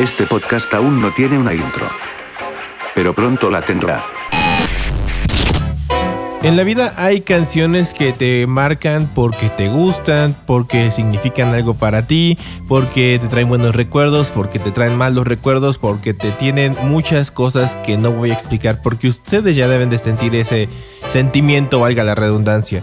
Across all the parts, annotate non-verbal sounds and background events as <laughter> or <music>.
Este podcast aún no tiene una intro. Pero pronto la tendrá. En la vida hay canciones que te marcan porque te gustan, porque significan algo para ti, porque te traen buenos recuerdos, porque te traen malos recuerdos, porque te tienen muchas cosas que no voy a explicar, porque ustedes ya deben de sentir ese sentimiento, valga la redundancia.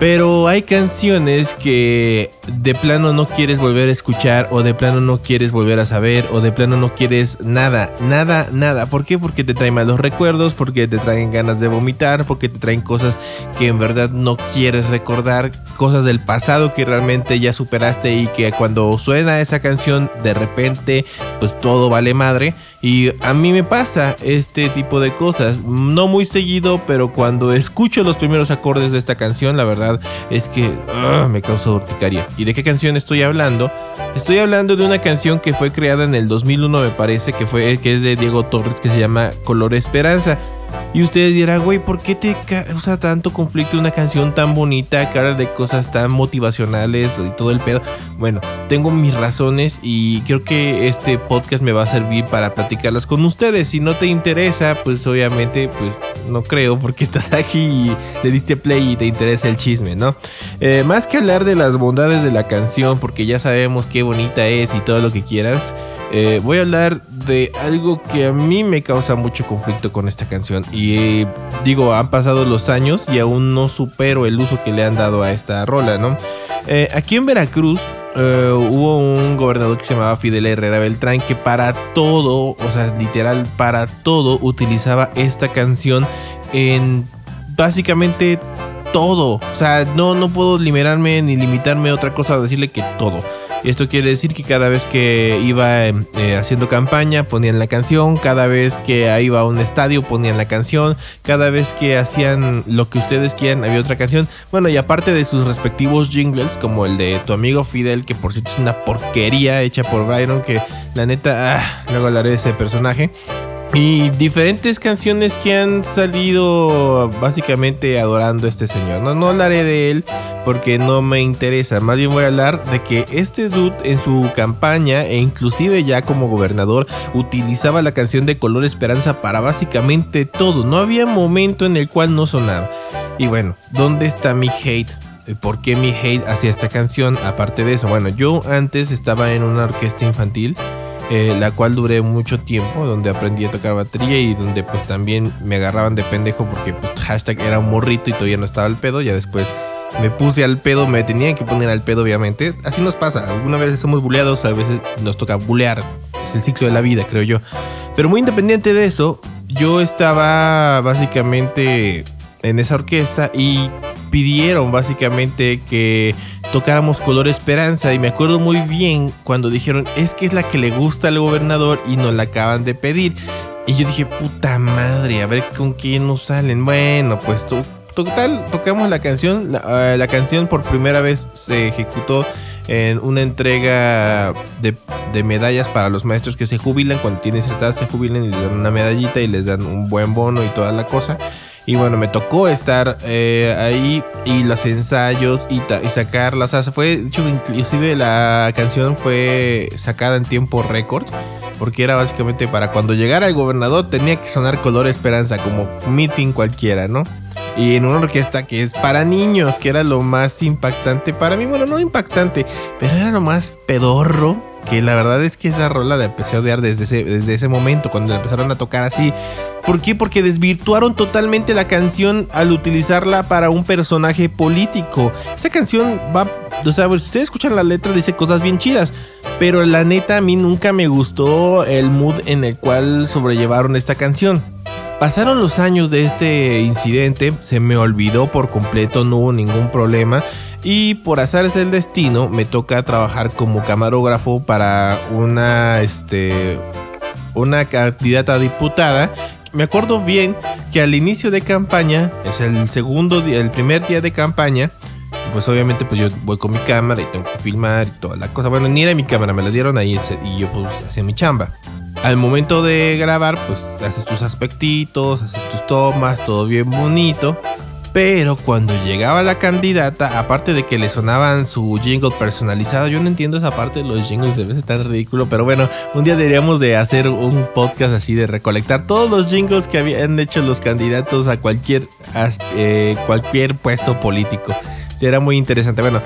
Pero hay canciones que de plano no quieres volver a escuchar o de plano no quieres volver a saber o de plano no quieres nada, nada, nada. ¿Por qué? Porque te traen malos recuerdos, porque te traen ganas de vomitar, porque te traen cosas que en verdad no quieres recordar, cosas del pasado que realmente ya superaste y que cuando suena esa canción de repente pues todo vale madre. Y a mí me pasa este tipo de cosas, no muy seguido, pero cuando escucho los primeros acordes de esta canción, la verdad es que ah, me causa urticaria. ¿Y de qué canción estoy hablando? Estoy hablando de una canción que fue creada en el 2001, me parece, que, fue, que es de Diego Torres, que se llama Color Esperanza. Y ustedes dirán, güey, ¿por qué te causa tanto conflicto una canción tan bonita, cara de cosas tan motivacionales y todo el pedo? Bueno, tengo mis razones y creo que este podcast me va a servir para platicarlas con ustedes. Si no te interesa, pues obviamente, pues no creo porque <laughs> estás aquí y le diste play y te interesa el chisme, ¿no? Eh, más que hablar de las bondades de la canción, porque ya sabemos qué bonita es y todo lo que quieras. Eh, voy a hablar de algo que a mí me causa mucho conflicto con esta canción. Y digo, han pasado los años y aún no supero el uso que le han dado a esta rola, ¿no? Eh, aquí en Veracruz eh, hubo un gobernador que se llamaba Fidel Herrera Beltrán que para todo, o sea, literal, para todo utilizaba esta canción en básicamente todo. O sea, no, no puedo liberarme ni limitarme a otra cosa decirle que todo. Esto quiere decir que cada vez que iba em, eh, haciendo campaña ponían la canción, cada vez que iba a un estadio ponían la canción, cada vez que hacían lo que ustedes quieran había otra canción. Bueno, y aparte de sus respectivos jingles, como el de tu amigo Fidel, que por cierto es una porquería hecha por Byron, que la neta, ah, luego hablaré de ese personaje. Y diferentes canciones que han salido básicamente adorando a este señor. No, no hablaré de él porque no me interesa. Más bien voy a hablar de que este dude en su campaña e inclusive ya como gobernador utilizaba la canción de Color Esperanza para básicamente todo. No había momento en el cual no sonaba. Y bueno, ¿dónde está mi hate? ¿Por qué mi hate hacia esta canción? Aparte de eso, bueno, yo antes estaba en una orquesta infantil eh, la cual duré mucho tiempo, donde aprendí a tocar batería y donde pues también me agarraban de pendejo porque pues hashtag era un morrito y todavía no estaba al pedo, ya después me puse al pedo, me tenían que poner al pedo obviamente, así nos pasa, algunas veces somos buleados, a veces nos toca bulear, es el ciclo de la vida creo yo, pero muy independiente de eso, yo estaba básicamente en esa orquesta y pidieron básicamente que tocáramos Color Esperanza y me acuerdo muy bien cuando dijeron es que es la que le gusta al gobernador y nos la acaban de pedir. Y yo dije, puta madre, a ver con quién nos salen. Bueno, pues total, tocamos la canción. La, la, canción por primera vez se ejecutó en una entrega de, medallas para los maestros que se jubilan. Cuando tienen cierta se jubilan y les dan una medallita y les dan un buen bono y toda la cosa. Y bueno, me tocó estar eh, ahí y los ensayos y, y sacarlas. O sea, fue, hecho, inclusive la canción fue sacada en tiempo récord. Porque era básicamente para cuando llegara el gobernador tenía que sonar color esperanza, como meeting cualquiera, ¿no? Y en una orquesta que es para niños, que era lo más impactante para mí. Bueno, no impactante, pero era lo más pedorro que la verdad es que esa rola la empecé a odiar desde ese, desde ese momento, cuando la empezaron a tocar así. ¿Por qué? Porque desvirtuaron totalmente la canción al utilizarla para un personaje político. Esa canción va, o sea, si ustedes escuchan la letra dice cosas bien chidas, pero la neta a mí nunca me gustó el mood en el cual sobrellevaron esta canción. Pasaron los años de este incidente, se me olvidó por completo, no hubo ningún problema. Y por azares del destino me toca trabajar como camarógrafo para una, este, una candidata diputada. Me acuerdo bien que al inicio de campaña, es el segundo día, el primer día de campaña, pues obviamente pues yo voy con mi cámara y tengo que filmar y toda la cosa. Bueno, ni era mi cámara, me la dieron ahí y yo pues hacía mi chamba. Al momento de grabar, pues haces tus aspectitos, haces tus tomas, todo bien bonito. Pero cuando llegaba la candidata, aparte de que le sonaban su jingle personalizado, yo no entiendo esa parte de los jingles, debe ser tan ridículo, pero bueno, un día deberíamos de hacer un podcast así de recolectar todos los jingles que habían hecho los candidatos a cualquier, eh, cualquier puesto político. Será muy interesante. Bueno,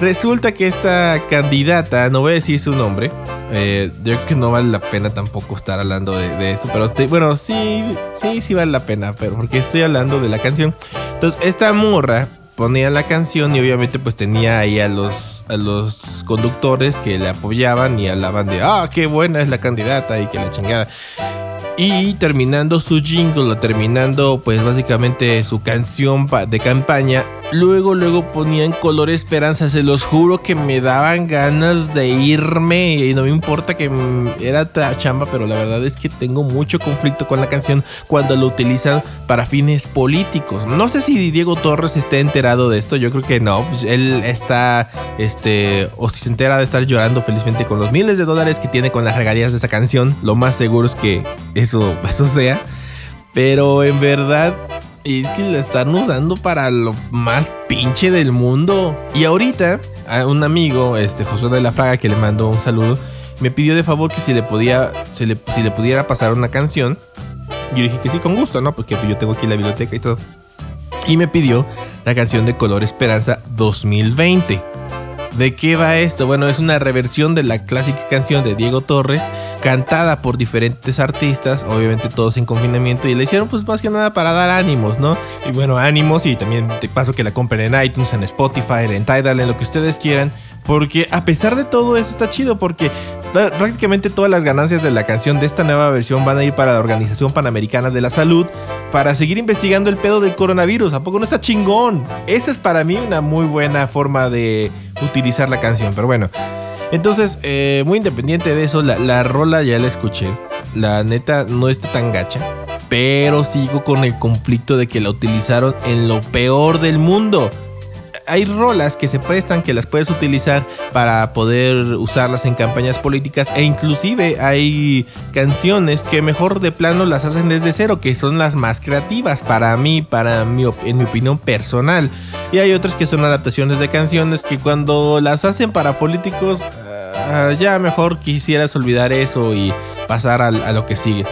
resulta que esta candidata, no voy a decir su nombre, eh, yo creo que no vale la pena tampoco estar hablando de, eso, pero bueno, sí, sí, sí vale la pena, pero porque estoy hablando de la canción. Entonces, esta morra ponía la canción y obviamente pues tenía ahí a los, a los conductores que le apoyaban y hablaban de, ah, qué buena es la candidata y que la chingada. Y terminando su jingle, terminando pues básicamente su canción de campaña, luego luego ponían color esperanza, se los juro que me daban ganas de irme y no me importa que era chamba, pero la verdad es que tengo mucho conflicto con la canción cuando lo utilizan para fines políticos. No sé si Diego Torres esté enterado de esto, yo creo que no, pues él está este o si se entera de estar llorando felizmente con los miles de dólares que tiene con las regalías de esa canción, lo más seguro es que eso, <laughs> sea. Pero en verdad es que la están usando para lo más pinche del mundo. Y ahorita, a un amigo, este José de la Fraga, que le mandó un saludo, me pidió de favor que si le podía, si le, si le pudiera pasar una canción. Yo dije que sí, con gusto, ¿no? Porque yo tengo aquí la biblioteca y todo. Y me pidió la canción de Color Esperanza 2020. ¿De qué va esto? Bueno, es una reversión de la clásica canción de Diego Torres, cantada por diferentes artistas, obviamente todos en confinamiento, y le hicieron pues más que nada para dar ánimos, ¿no? Y bueno, ánimos y también te paso que la compren en iTunes, en Spotify, en Tidal, en lo que ustedes quieran. Porque a pesar de todo eso está chido porque prácticamente todas las ganancias de la canción de esta nueva versión van a ir para la Organización Panamericana de la Salud para seguir investigando el pedo del coronavirus. ¿A poco no está chingón? Esa es para mí una muy buena forma de utilizar la canción. Pero bueno, entonces, eh, muy independiente de eso, la, la rola ya la escuché. La neta no está tan gacha. Pero sigo con el conflicto de que la utilizaron en lo peor del mundo hay rolas que se prestan que las puedes utilizar para poder usarlas en campañas políticas e inclusive hay canciones que mejor de plano las hacen desde cero, que son las más creativas para mí, para mi, en mi opinión personal. Y hay otras que son adaptaciones de canciones que cuando las hacen para políticos, ah, ya mejor quisieras olvidar eso y pasar a lo que sigue.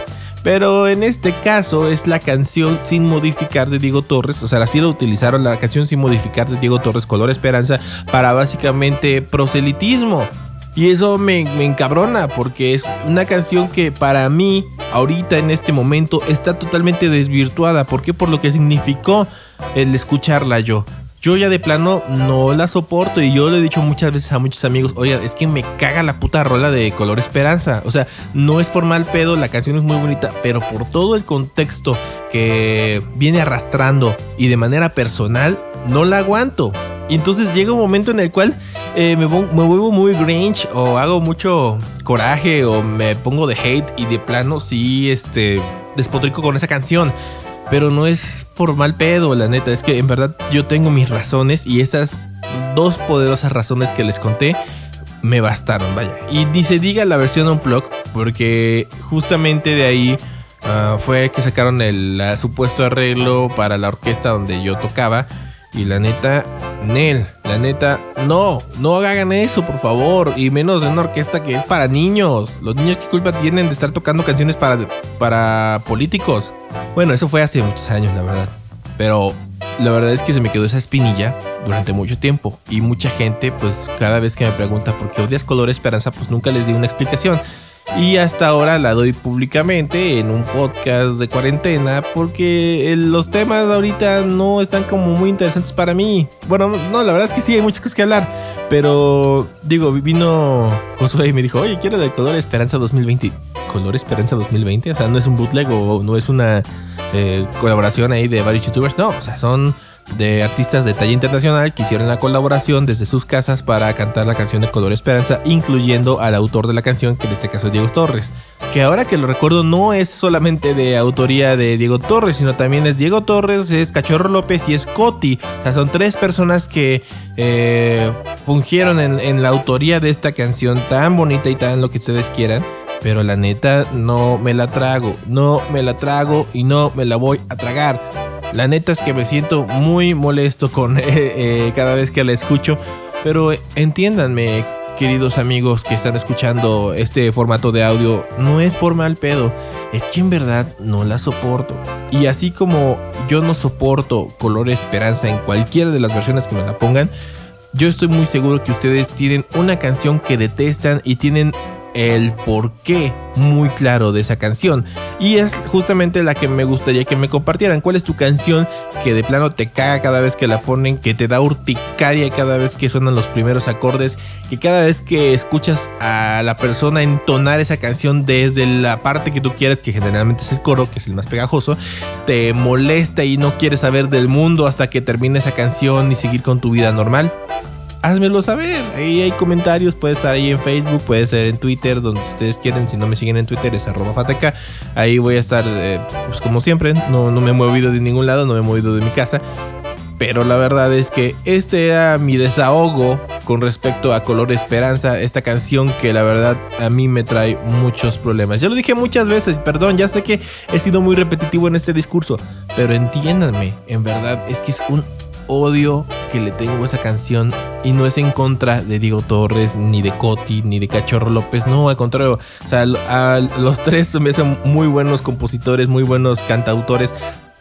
Pero en este caso es la canción sin modificar de Diego Torres. O sea, así lo utilizaron la canción sin modificar de Diego Torres, Color Esperanza, para básicamente proselitismo. Y eso me, me, encabrona porque es una canción que para mí, ahorita en este momento, está totalmente desvirtuada. ¿Por qué? Por lo que significó el escucharla yo yo ya de plano no la soporto y yo le he dicho muchas veces a muchos amigos, oye, es que me caga la puta rola de color esperanza. O sea, no es por mal pedo, la canción es muy bonita, pero por todo el contexto que viene arrastrando y de manera personal, no la aguanto. Y entonces llega un momento en el cual eh, me, me, vuelvo muy grinch o hago mucho coraje o me pongo de hate y de plano sí, este, despotrico con esa canción. Pero no es por mal pedo, la neta. Es que en verdad yo tengo mis razones y estas dos poderosas razones que les conté me bastaron, vaya. Y ni se diga la versión Unplug, porque justamente de ahí ah, fue que sacaron el supuesto arreglo para la orquesta donde yo tocaba. Y la neta, Nel, la neta, no, no hagan eso, por favor. Y menos en una orquesta que es para niños. Los niños, ¿qué culpa tienen de estar tocando canciones para, para políticos? Bueno, eso fue hace muchos años, la verdad. Pero la verdad es que se me quedó esa espinilla durante mucho tiempo. Y mucha gente, pues cada vez que me pregunta por qué odias color esperanza, pues nunca les di una explicación. Y hasta ahora la doy públicamente en un podcast de cuarentena porque los temas ahorita no están como muy interesantes para mí. Bueno, no, la verdad es que sí, hay muchas cosas que hablar. Pero digo, vino Josué y me dijo, oye, quiero de color Esperanza 2020. ¿Color Esperanza 2020? O sea, no es un bootleg o no es una eh, colaboración ahí de varios youtubers. No, o sea, son de artistas de talla internacional que hicieron la colaboración desde sus casas para cantar la canción de Color Esperanza, incluyendo al autor de la canción, que en este caso es Diego Torres. Que ahora que lo recuerdo no es solamente de autoría de Diego Torres, sino también es Diego Torres, es Cachorro López y es Coti. O sea, son tres personas que eh, fungieron en, en la autoría de esta canción tan bonita y tan lo que ustedes quieran. Pero la neta no me la trago, no me la trago y no me la voy a tragar. La neta es que me siento muy molesto con <laughs> eh, cada vez que la escucho. Pero entiéndanme, queridos amigos que están escuchando este formato de audio, no es por mal pedo, es que en verdad no la soporto. Y así como yo no soporto Color Esperanza en cualquiera de las versiones que me la pongan, yo estoy muy seguro que ustedes tienen una canción que detestan y tienen el porqué muy claro de esa canción. Y es justamente la que me gustaría que me compartieran. ¿Cuál es tu canción que de plano te caga cada vez que la ponen? Que te da urticaria cada vez que suenan los primeros acordes. Que cada vez que escuchas a la persona entonar esa canción desde la parte que tú quieres, que generalmente es el coro, que es el más pegajoso, te molesta y no quieres saber del mundo hasta que termine esa canción y seguir con tu vida normal házmelo saber. Ahí hay comentarios, puede estar ahí en Facebook, puede ser en Twitter, donde ustedes quieren. Si no me siguen en Twitter es arroba fataca. Ahí voy a estar, eh, pues como siempre, no, no me he movido de ningún lado, no me he movido de mi casa. Pero la verdad es que este era mi desahogo con respecto a Color Esperanza, esta canción que la verdad a mí me trae muchos problemas. Ya lo dije muchas veces, perdón, ya sé que he sido muy repetitivo en este discurso, pero entiéndanme, en verdad es que es un odio que le tengo esa canción y no es en contra de Diego Torres, ni de Coti, ni de Cachorro López, no, al contrario, o sea, a los tres me hacen muy buenos compositores, muy buenos cantautores,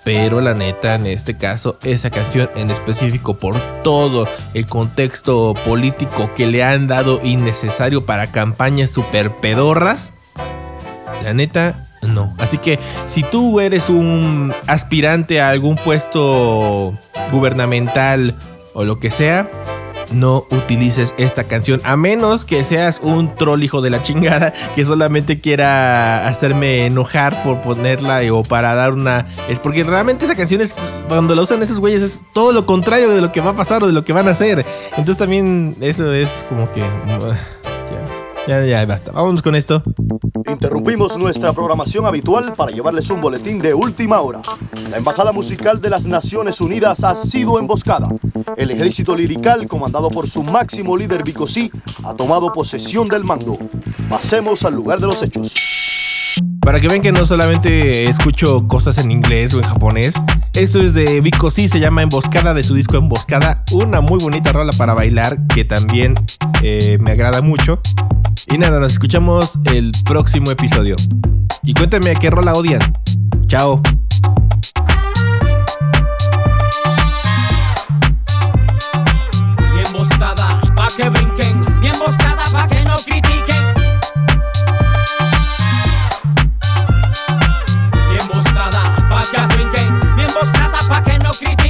pero la neta, en este caso, esa canción en específico, por todo el contexto político que le han dado innecesario para campañas super pedorras, la neta, no. Así que si tú eres un aspirante a algún puesto gubernamental o lo que sea, no utilices esta canción. A menos que seas un troll hijo de la chingada <laughs> que solamente quiera hacerme enojar por ponerla o para dar una. Es porque realmente esa canción es. Cuando la usan esos güeyes es todo lo contrario de lo que va a pasar o de lo que van a hacer. Entonces también eso es como que. Ya, ya, basta. Vámonos con esto. Interrumpimos nuestra programación habitual para llevarles un boletín de última hora. La Embajada Musical de las Naciones Unidas ha sido emboscada. El ejército lirical, comandado por su máximo líder Bicosí, ha tomado posesión del mando. Pasemos al lugar de los hechos. Para que vean que no solamente escucho cosas en inglés o en japonés, eso es de Vico se llama Emboscada de su disco Emboscada, una muy bonita rola para bailar que también eh, me agrada mucho. Y nada, nos escuchamos el próximo episodio. Y cuéntame a qué rola odian. Chao. Mi emboscada, pa' que brinquen. Mi emboscada, pa' que no critiquen. Mi emboscada, pa' que brinquen. Mi emboscada, pa' que no critiquen.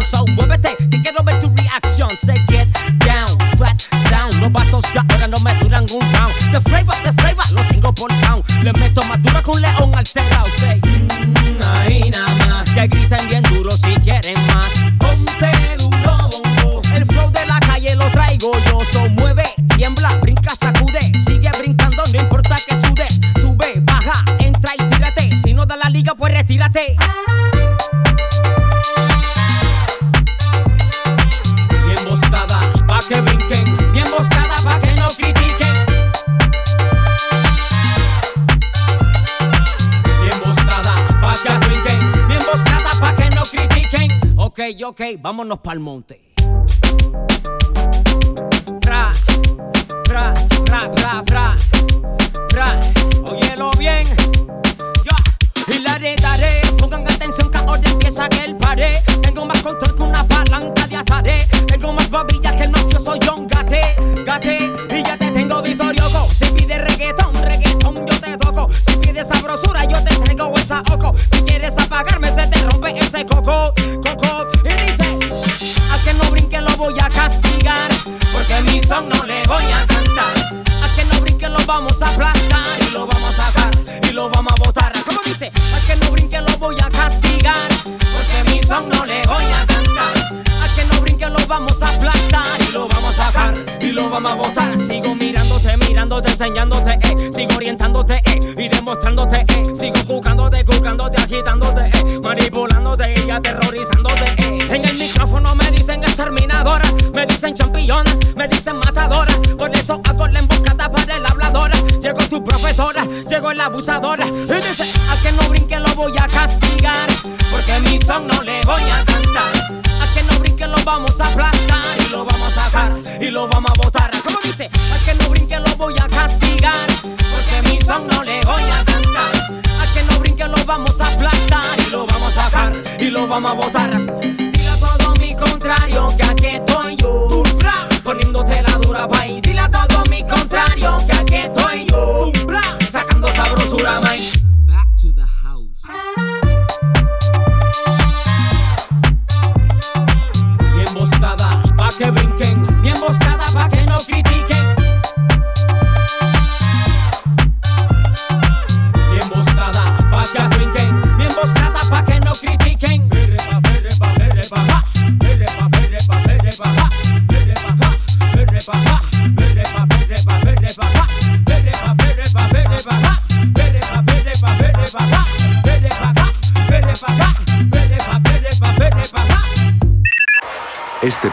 Action. So muévete, que quiero ver tu reaction. Say get down, fat sound. Los vatos ya ahora no me duran un round. The flavor, the flavor, lo tengo por count. Le meto más que un león alterado. Say, mm, ahí nada más. Que griten bien duro si quieren más. Ponte duro, bongo. El flow de la calle lo traigo yo. So mueve, tiembla, brinca, sacude. Sigue brincando, no importa que sudes. Sube, baja, entra y tírate. Si no da la liga, pues retírate. Ok, vámonos pa'l monte. Ra, ra, ra, ra, ra, ra. Óyelo bien. Y la daré, pongan atención que ahora empieza el pared. Tengo más control que una palanca de ataré. Tengo más babilla que el mafioso John Gate, vamos a botar. Sigo mirándote, mirándote, enseñándote, eh. sigo orientándote eh. y demostrándote, eh. sigo jugándote, jugándote, agitándote, eh. manipulándote y aterrorizándote. Eh. En el micrófono me dicen exterminadora, me dicen championa, me dicen matadora. Por eso hago la emboscada para el habladora. Llegó tu profesora, llegó la abusadora y dice a que no brinque lo voy a castigar, porque mi son no le voy a cantar. A que no brinque lo vamos a aplastar y lo vamos a sacar y lo vamos a botar. ¿Cómo dice? A que no brinque lo voy a castigar, porque mi son no le voy a cantar. A que no brinque lo vamos a aplastar y lo vamos a sacar y lo vamos a botar. Dile a todo mi contrario que aquí estoy yo. Poniéndote la dura pa'. Dile a todo mi contrario que aquí estoy yo. Sacando sabrosura, man.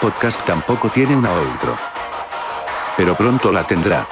Podcast tampoco tiene una outro. Pero pronto la tendrá.